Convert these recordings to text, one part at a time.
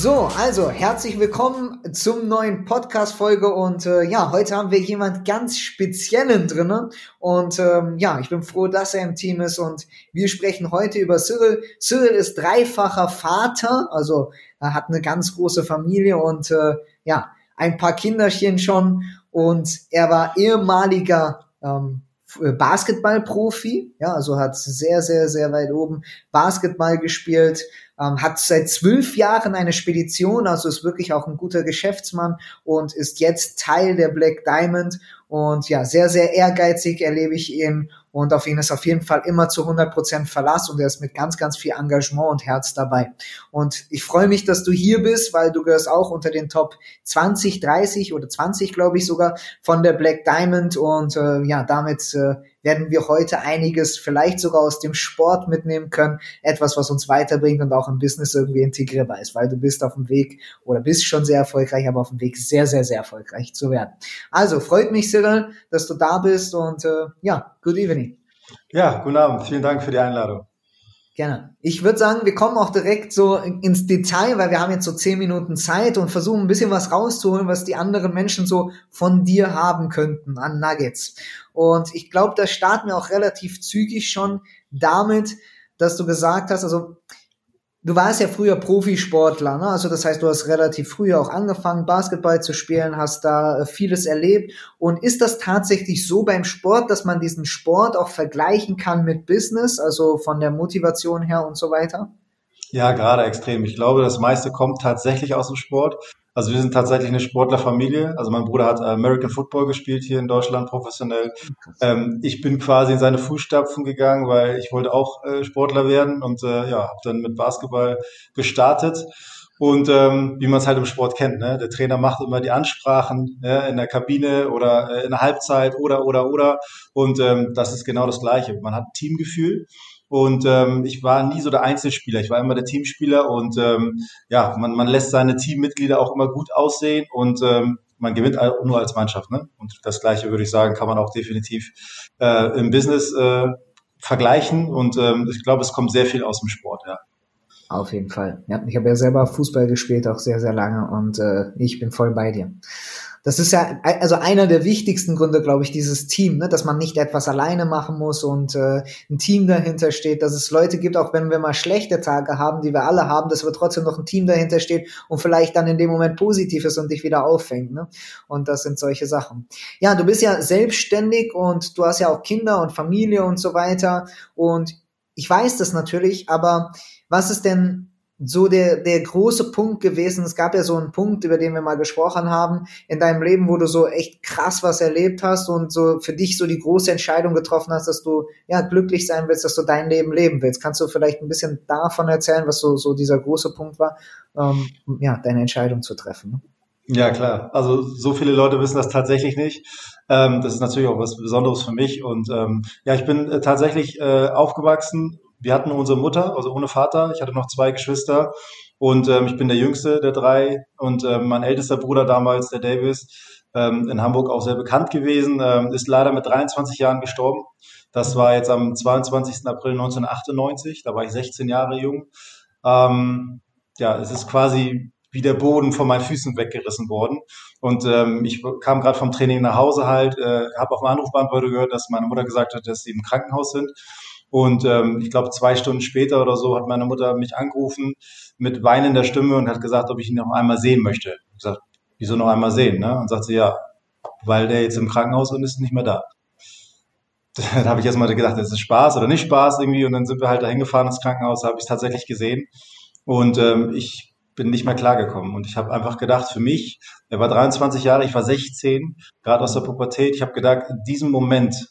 So, also herzlich willkommen zum neuen Podcast-Folge und äh, ja, heute haben wir jemand ganz Speziellen drinnen und ähm, ja, ich bin froh, dass er im Team ist und wir sprechen heute über Cyril. Cyril ist dreifacher Vater, also er hat eine ganz große Familie und äh, ja, ein paar Kinderchen schon und er war ehemaliger ähm, Basketballprofi, ja, also hat sehr, sehr, sehr weit oben Basketball gespielt, ähm, hat seit zwölf Jahren eine Spedition, also ist wirklich auch ein guter Geschäftsmann und ist jetzt Teil der Black Diamond. Und ja, sehr, sehr ehrgeizig erlebe ich ihn und auf ihn ist auf jeden Fall immer zu 100 Prozent Verlass und er ist mit ganz, ganz viel Engagement und Herz dabei. Und ich freue mich, dass du hier bist, weil du gehörst auch unter den Top 20, 30 oder 20, glaube ich sogar, von der Black Diamond und äh, ja, damit äh, werden wir heute einiges vielleicht sogar aus dem Sport mitnehmen können. Etwas, was uns weiterbringt und auch im Business irgendwie integrierbar ist, weil du bist auf dem Weg oder bist schon sehr erfolgreich, aber auf dem Weg sehr, sehr, sehr erfolgreich zu werden. Also freut mich, Cyril, dass du da bist und äh, ja, good evening. Ja, guten Abend. Vielen Dank für die Einladung. Gerne. Ich würde sagen, wir kommen auch direkt so ins Detail, weil wir haben jetzt so zehn Minuten Zeit und versuchen ein bisschen was rauszuholen, was die anderen Menschen so von dir haben könnten an Nuggets. Und ich glaube, da starten wir auch relativ zügig schon damit, dass du gesagt hast, also Du warst ja früher Profisportler, ne? Also das heißt, du hast relativ früh auch angefangen, Basketball zu spielen, hast da äh, vieles erlebt. Und ist das tatsächlich so beim Sport, dass man diesen Sport auch vergleichen kann mit Business, also von der Motivation her und so weiter? Ja, gerade extrem. Ich glaube, das meiste kommt tatsächlich aus dem Sport. Also wir sind tatsächlich eine Sportlerfamilie. Also mein Bruder hat American Football gespielt hier in Deutschland professionell. Ähm, ich bin quasi in seine Fußstapfen gegangen, weil ich wollte auch äh, Sportler werden und äh, ja, habe dann mit Basketball gestartet. Und ähm, wie man es halt im Sport kennt, ne? der Trainer macht immer die Ansprachen ne? in der Kabine oder äh, in der Halbzeit oder oder oder. Und ähm, das ist genau das Gleiche. Man hat Teamgefühl und ähm, ich war nie so der Einzelspieler, ich war immer der Teamspieler und ähm, ja, man, man lässt seine Teammitglieder auch immer gut aussehen und ähm, man gewinnt nur als Mannschaft. Ne? Und das Gleiche würde ich sagen, kann man auch definitiv äh, im Business äh, vergleichen. Und ähm, ich glaube, es kommt sehr viel aus dem Sport, ja. Auf jeden Fall. Ja, ich habe ja selber Fußball gespielt, auch sehr, sehr lange und äh, ich bin voll bei dir. Das ist ja also einer der wichtigsten Gründe, glaube ich, dieses Team, ne? dass man nicht etwas alleine machen muss und äh, ein Team dahinter steht, dass es Leute gibt, auch wenn wir mal schlechte Tage haben, die wir alle haben, dass wir trotzdem noch ein Team dahinter steht und vielleicht dann in dem Moment positiv ist und dich wieder auffängt. Ne? Und das sind solche Sachen. Ja, du bist ja selbstständig und du hast ja auch Kinder und Familie und so weiter. Und ich weiß das natürlich, aber was ist denn so der, der große Punkt gewesen? Es gab ja so einen Punkt, über den wir mal gesprochen haben, in deinem Leben, wo du so echt krass was erlebt hast und so für dich so die große Entscheidung getroffen hast, dass du ja glücklich sein willst, dass du dein Leben leben willst. Kannst du vielleicht ein bisschen davon erzählen, was so, so dieser große Punkt war, ähm, ja, deine Entscheidung zu treffen? Ne? Ja, klar. Also so viele Leute wissen das tatsächlich nicht. Ähm, das ist natürlich auch was Besonderes für mich. Und ähm, ja, ich bin äh, tatsächlich äh, aufgewachsen wir hatten unsere Mutter, also ohne Vater. Ich hatte noch zwei Geschwister und ähm, ich bin der jüngste der drei und ähm, mein ältester Bruder damals, der Davis, ähm, in Hamburg auch sehr bekannt gewesen, ähm, ist leider mit 23 Jahren gestorben. Das war jetzt am 22. April 1998, da war ich 16 Jahre jung. Ähm, ja, es ist quasi wie der Boden von meinen Füßen weggerissen worden. Und ähm, ich kam gerade vom Training nach Hause halt, äh, habe auf dem Anrufbeantworter gehört, dass meine Mutter gesagt hat, dass sie im Krankenhaus sind. Und ähm, ich glaube, zwei Stunden später oder so hat meine Mutter mich angerufen mit weinender Stimme und hat gesagt, ob ich ihn noch einmal sehen möchte. Ich gesagt, wieso noch einmal sehen? Ne? Und sagt sie, ja, weil der jetzt im Krankenhaus und ist nicht mehr da. Dann habe ich erstmal gedacht, das ist Spaß oder nicht Spaß irgendwie. Und dann sind wir halt da hingefahren ins Krankenhaus, habe ich es tatsächlich gesehen. Und ähm, ich bin nicht mehr klargekommen. Und ich habe einfach gedacht, für mich, er war 23 Jahre, ich war 16, gerade aus der Pubertät, ich habe gedacht, in diesem Moment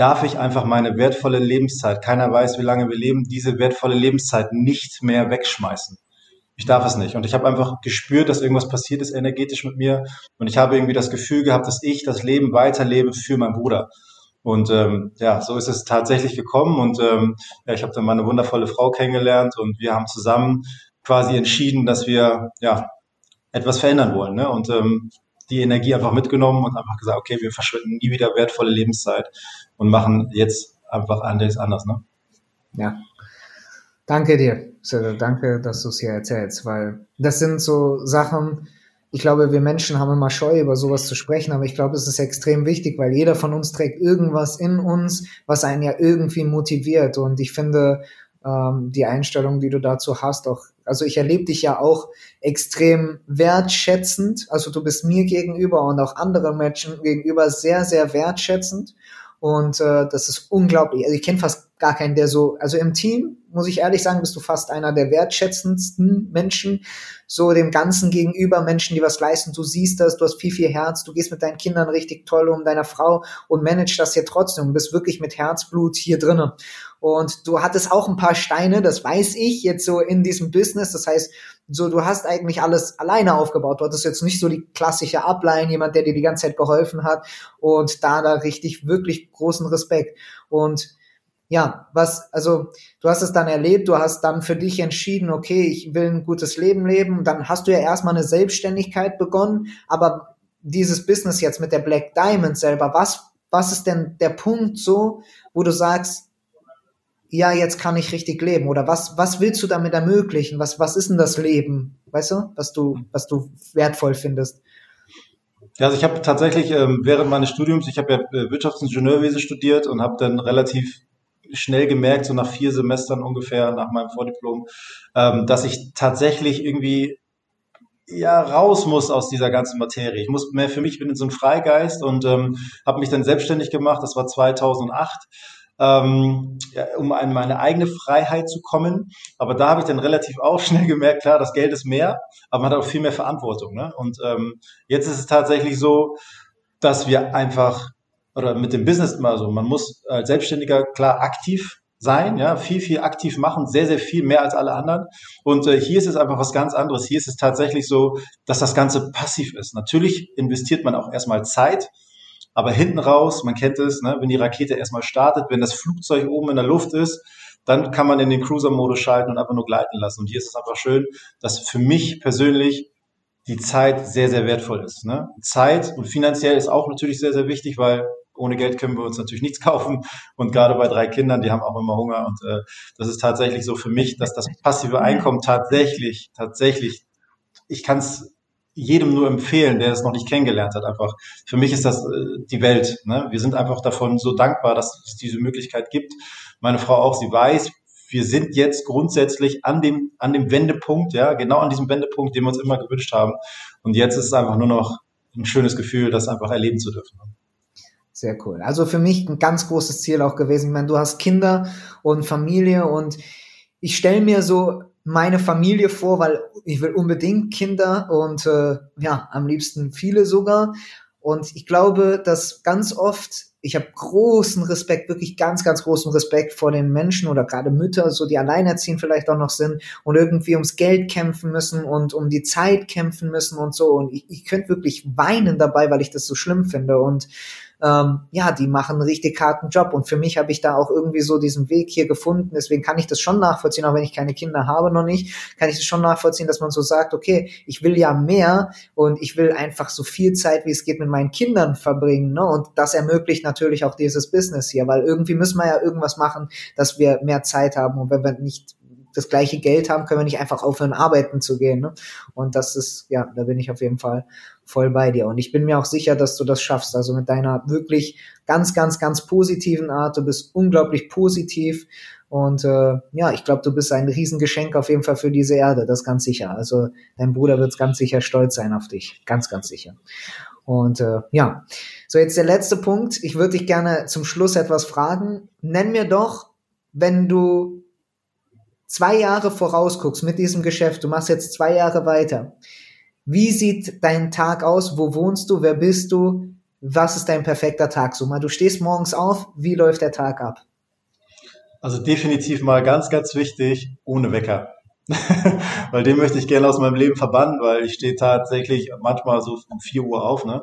darf ich einfach meine wertvolle Lebenszeit, keiner weiß, wie lange wir leben, diese wertvolle Lebenszeit nicht mehr wegschmeißen. ich darf es nicht. Und ich habe einfach gespürt, dass irgendwas passiert ist energetisch mit mir. Und ich habe irgendwie das Gefühl gehabt, dass ich das Leben weiterlebe für meinen Bruder. Und ähm, ja, so ist es tatsächlich gekommen. Und ähm, ja, ich habe dann meine wundervolle Frau kennengelernt und wir haben zusammen quasi entschieden, dass wir ja etwas verändern wollen. Ne? Und ähm, die Energie einfach mitgenommen und einfach gesagt, okay, wir verschwenden nie wieder wertvolle Lebenszeit und machen jetzt einfach anders anders. Ne? Ja. Danke dir, Sir. Danke, dass du es hier erzählst, weil das sind so Sachen, ich glaube, wir Menschen haben immer Scheu, über sowas zu sprechen, aber ich glaube, es ist extrem wichtig, weil jeder von uns trägt irgendwas in uns, was einen ja irgendwie motiviert. Und ich finde ähm, die Einstellung, die du dazu hast, auch, also ich erlebe dich ja auch extrem wertschätzend. Also du bist mir gegenüber und auch anderen Menschen gegenüber sehr, sehr wertschätzend. Und äh, das ist unglaublich. Also ich kenne fast gar keinen, der so, also im Team, muss ich ehrlich sagen, bist du fast einer der wertschätzendsten Menschen, so dem Ganzen gegenüber, Menschen, die was leisten. Du siehst das, du hast viel, viel Herz, du gehst mit deinen Kindern richtig toll um, deiner Frau und managst das hier trotzdem und bist wirklich mit Herzblut hier drinnen. Und du hattest auch ein paar Steine, das weiß ich, jetzt so in diesem Business. Das heißt, so du hast eigentlich alles alleine aufgebaut. Du hattest jetzt nicht so die klassische Ablein, jemand, der dir die ganze Zeit geholfen hat. Und da da richtig, wirklich großen Respekt. Und ja, was, also du hast es dann erlebt, du hast dann für dich entschieden, okay, ich will ein gutes Leben leben. Dann hast du ja erstmal eine Selbstständigkeit begonnen, aber dieses Business jetzt mit der Black Diamond selber, was, was ist denn der Punkt so, wo du sagst, ja, jetzt kann ich richtig leben? Oder was, was willst du damit ermöglichen? Was, was ist denn das Leben? Weißt du, was du, was du wertvoll findest? Ja, also ich habe tatsächlich ähm, während meines Studiums, ich habe ja äh, Wirtschaftsingenieurwesen studiert und habe dann relativ schnell gemerkt, so nach vier Semestern ungefähr nach meinem Vordiplom, ähm, dass ich tatsächlich irgendwie ja raus muss aus dieser ganzen Materie. Ich muss mehr für mich, ich bin in so einem Freigeist und ähm, habe mich dann selbstständig gemacht. Das war 2008 ähm, ja, um an meine eigene Freiheit zu kommen. Aber da habe ich dann relativ auch schnell gemerkt, klar, das Geld ist mehr, aber man hat auch viel mehr Verantwortung. Ne? Und ähm, jetzt ist es tatsächlich so, dass wir einfach oder mit dem Business mal so, man muss als Selbstständiger klar aktiv sein, ja, viel, viel aktiv machen, sehr, sehr viel mehr als alle anderen. Und äh, hier ist es einfach was ganz anderes. Hier ist es tatsächlich so, dass das Ganze passiv ist. Natürlich investiert man auch erstmal Zeit, aber hinten raus, man kennt es, ne, wenn die Rakete erstmal startet, wenn das Flugzeug oben in der Luft ist, dann kann man in den Cruiser-Modus schalten und einfach nur gleiten lassen. Und hier ist es einfach schön, dass für mich persönlich die Zeit sehr, sehr wertvoll ist. Ne? Zeit und finanziell ist auch natürlich sehr, sehr wichtig, weil ohne Geld können wir uns natürlich nichts kaufen. Und gerade bei drei Kindern, die haben auch immer Hunger. Und äh, das ist tatsächlich so für mich, dass das passive Einkommen tatsächlich, tatsächlich, ich kann es jedem nur empfehlen, der es noch nicht kennengelernt hat. Einfach für mich ist das äh, die Welt. Ne? Wir sind einfach davon so dankbar, dass es diese Möglichkeit gibt. Meine Frau auch, sie weiß, wir sind jetzt grundsätzlich an dem an dem Wendepunkt, ja, genau an diesem Wendepunkt, den wir uns immer gewünscht haben. Und jetzt ist es einfach nur noch ein schönes Gefühl, das einfach erleben zu dürfen. Sehr cool. Also für mich ein ganz großes Ziel auch gewesen. Ich meine, du hast Kinder und Familie und ich stelle mir so meine Familie vor, weil ich will unbedingt Kinder und äh, ja, am liebsten viele sogar. Und ich glaube, dass ganz oft, ich habe großen Respekt, wirklich ganz, ganz großen Respekt vor den Menschen oder gerade Mütter, so die alleinerziehend vielleicht auch noch sind und irgendwie ums Geld kämpfen müssen und um die Zeit kämpfen müssen und so. Und ich, ich könnte wirklich weinen dabei, weil ich das so schlimm finde. Und ähm, ja, die machen einen richtig harten Job. Und für mich habe ich da auch irgendwie so diesen Weg hier gefunden. Deswegen kann ich das schon nachvollziehen, auch wenn ich keine Kinder habe noch nicht, kann ich das schon nachvollziehen, dass man so sagt, okay, ich will ja mehr und ich will einfach so viel Zeit, wie es geht, mit meinen Kindern verbringen. Ne? Und das ermöglicht natürlich auch dieses Business hier, weil irgendwie müssen wir ja irgendwas machen, dass wir mehr Zeit haben. Und wenn wir nicht das gleiche Geld haben, können wir nicht einfach aufhören, arbeiten zu gehen. Ne? Und das ist, ja, da bin ich auf jeden Fall voll bei dir. Und ich bin mir auch sicher, dass du das schaffst. Also mit deiner wirklich ganz, ganz, ganz positiven Art. Du bist unglaublich positiv. Und äh, ja, ich glaube, du bist ein Riesengeschenk auf jeden Fall für diese Erde, das ganz sicher. Also dein Bruder wird ganz sicher stolz sein auf dich. Ganz, ganz sicher. Und äh, ja, so jetzt der letzte Punkt. Ich würde dich gerne zum Schluss etwas fragen. Nenn mir doch, wenn du zwei Jahre vorausguckst mit diesem Geschäft, du machst jetzt zwei Jahre weiter. Wie sieht dein Tag aus? Wo wohnst du? Wer bist du? Was ist dein perfekter Tag? So mal, du stehst morgens auf. Wie läuft der Tag ab? Also definitiv mal ganz, ganz wichtig, ohne Wecker. weil den möchte ich gerne aus meinem Leben verbannen, weil ich stehe tatsächlich manchmal so um 4 Uhr auf, ne?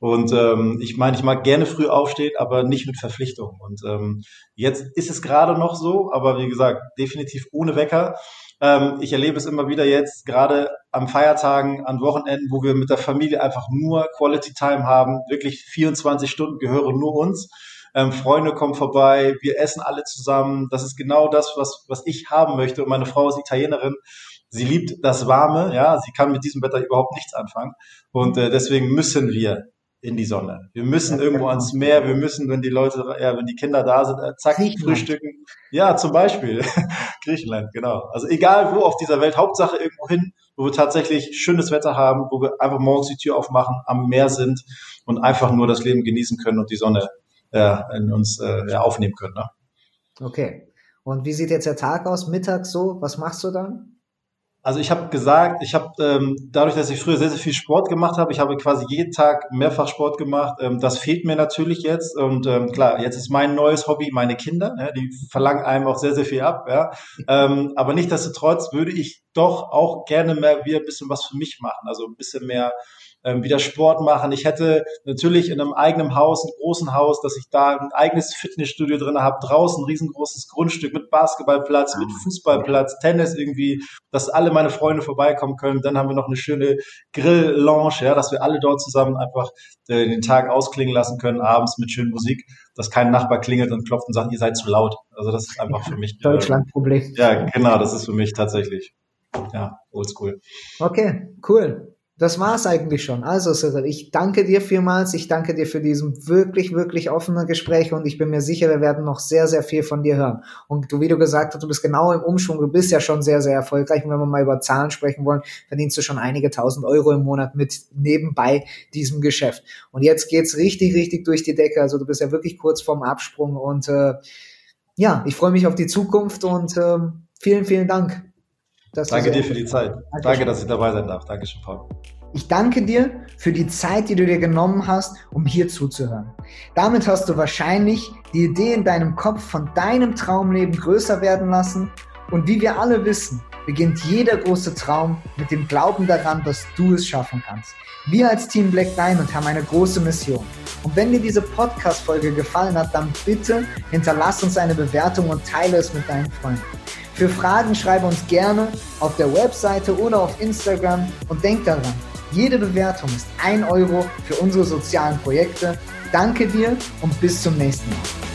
Und ähm, ich meine, ich mag gerne früh aufstehen, aber nicht mit Verpflichtungen. Und ähm, jetzt ist es gerade noch so, aber wie gesagt, definitiv ohne Wecker. Ähm, ich erlebe es immer wieder jetzt, gerade am Feiertagen, an Wochenenden, wo wir mit der Familie einfach nur Quality Time haben, wirklich 24 Stunden gehören nur uns. Ähm, Freunde kommen vorbei, wir essen alle zusammen. Das ist genau das, was, was ich haben möchte. Und meine Frau ist Italienerin. Sie liebt das Warme, ja, sie kann mit diesem Wetter überhaupt nichts anfangen. Und äh, deswegen müssen wir in die Sonne. Wir müssen ja, irgendwo genau. ans Meer, wir müssen, wenn die Leute, ja, wenn die Kinder da sind, äh, zack, frühstücken. Ja, zum Beispiel. Griechenland, genau. Also egal wo auf dieser Welt, Hauptsache irgendwo hin, wo wir tatsächlich schönes Wetter haben, wo wir einfach morgens die Tür aufmachen, am Meer sind und einfach nur das Leben genießen können und die Sonne äh, in uns äh, ja, aufnehmen können. Ne? Okay. Und wie sieht jetzt der Tag aus? Mittags so? Was machst du dann? Also ich habe gesagt, ich habe ähm, dadurch, dass ich früher sehr, sehr viel Sport gemacht habe, ich habe quasi jeden Tag mehrfach Sport gemacht. Ähm, das fehlt mir natürlich jetzt. Und ähm, klar, jetzt ist mein neues Hobby meine Kinder. Ja, die verlangen einem auch sehr, sehr viel ab. Ja. Ähm, aber nichtsdestotrotz würde ich doch auch gerne mehr wieder ein bisschen was für mich machen. Also ein bisschen mehr ähm, wieder Sport machen. Ich hätte natürlich in einem eigenen Haus, einem großen Haus, dass ich da ein eigenes Fitnessstudio drin habe, draußen ein riesengroßes Grundstück mit Basketballplatz, mit Fußballplatz, Tennis irgendwie, dass alle meine Freunde vorbeikommen können. Dann haben wir noch eine schöne Grill-Lounge, ja, dass wir alle dort zusammen einfach äh, den Tag ausklingen lassen können, abends mit schöner Musik, dass kein Nachbar klingelt und klopft und sagt, ihr seid zu laut. Also das ist einfach für mich. Äh, Deutschland-Problem. Ja, genau, das ist für mich tatsächlich. Ja, oldschool. Okay, cool das war's eigentlich schon. Also, Cyril, ich danke dir vielmals. Ich danke dir für diesen wirklich, wirklich offenen Gespräch und ich bin mir sicher, wir werden noch sehr, sehr viel von dir hören. Und du, wie du gesagt hast, du bist genau im Umschwung. Du bist ja schon sehr, sehr erfolgreich. Und wenn wir mal über Zahlen sprechen wollen, verdienst du schon einige tausend Euro im Monat mit nebenbei diesem Geschäft. Und jetzt geht's richtig, richtig durch die Decke. Also, du bist ja wirklich kurz vorm Absprung und, äh, ja, ich freue mich auf die Zukunft und äh, vielen, vielen Dank. Danke dir für die Zeit. Danke, Danke dass ich dabei sein darf. Dankeschön, Paul. Ich danke dir für die Zeit, die du dir genommen hast, um hier zuzuhören. Damit hast du wahrscheinlich die Idee in deinem Kopf von deinem Traumleben größer werden lassen. Und wie wir alle wissen, beginnt jeder große Traum mit dem Glauben daran, dass du es schaffen kannst. Wir als Team Black Diamond haben eine große Mission. Und wenn dir diese Podcast-Folge gefallen hat, dann bitte hinterlass uns eine Bewertung und teile es mit deinen Freunden. Für Fragen schreibe uns gerne auf der Webseite oder auf Instagram und denk daran, jede Bewertung ist ein Euro für unsere sozialen Projekte. Danke dir und bis zum nächsten Mal.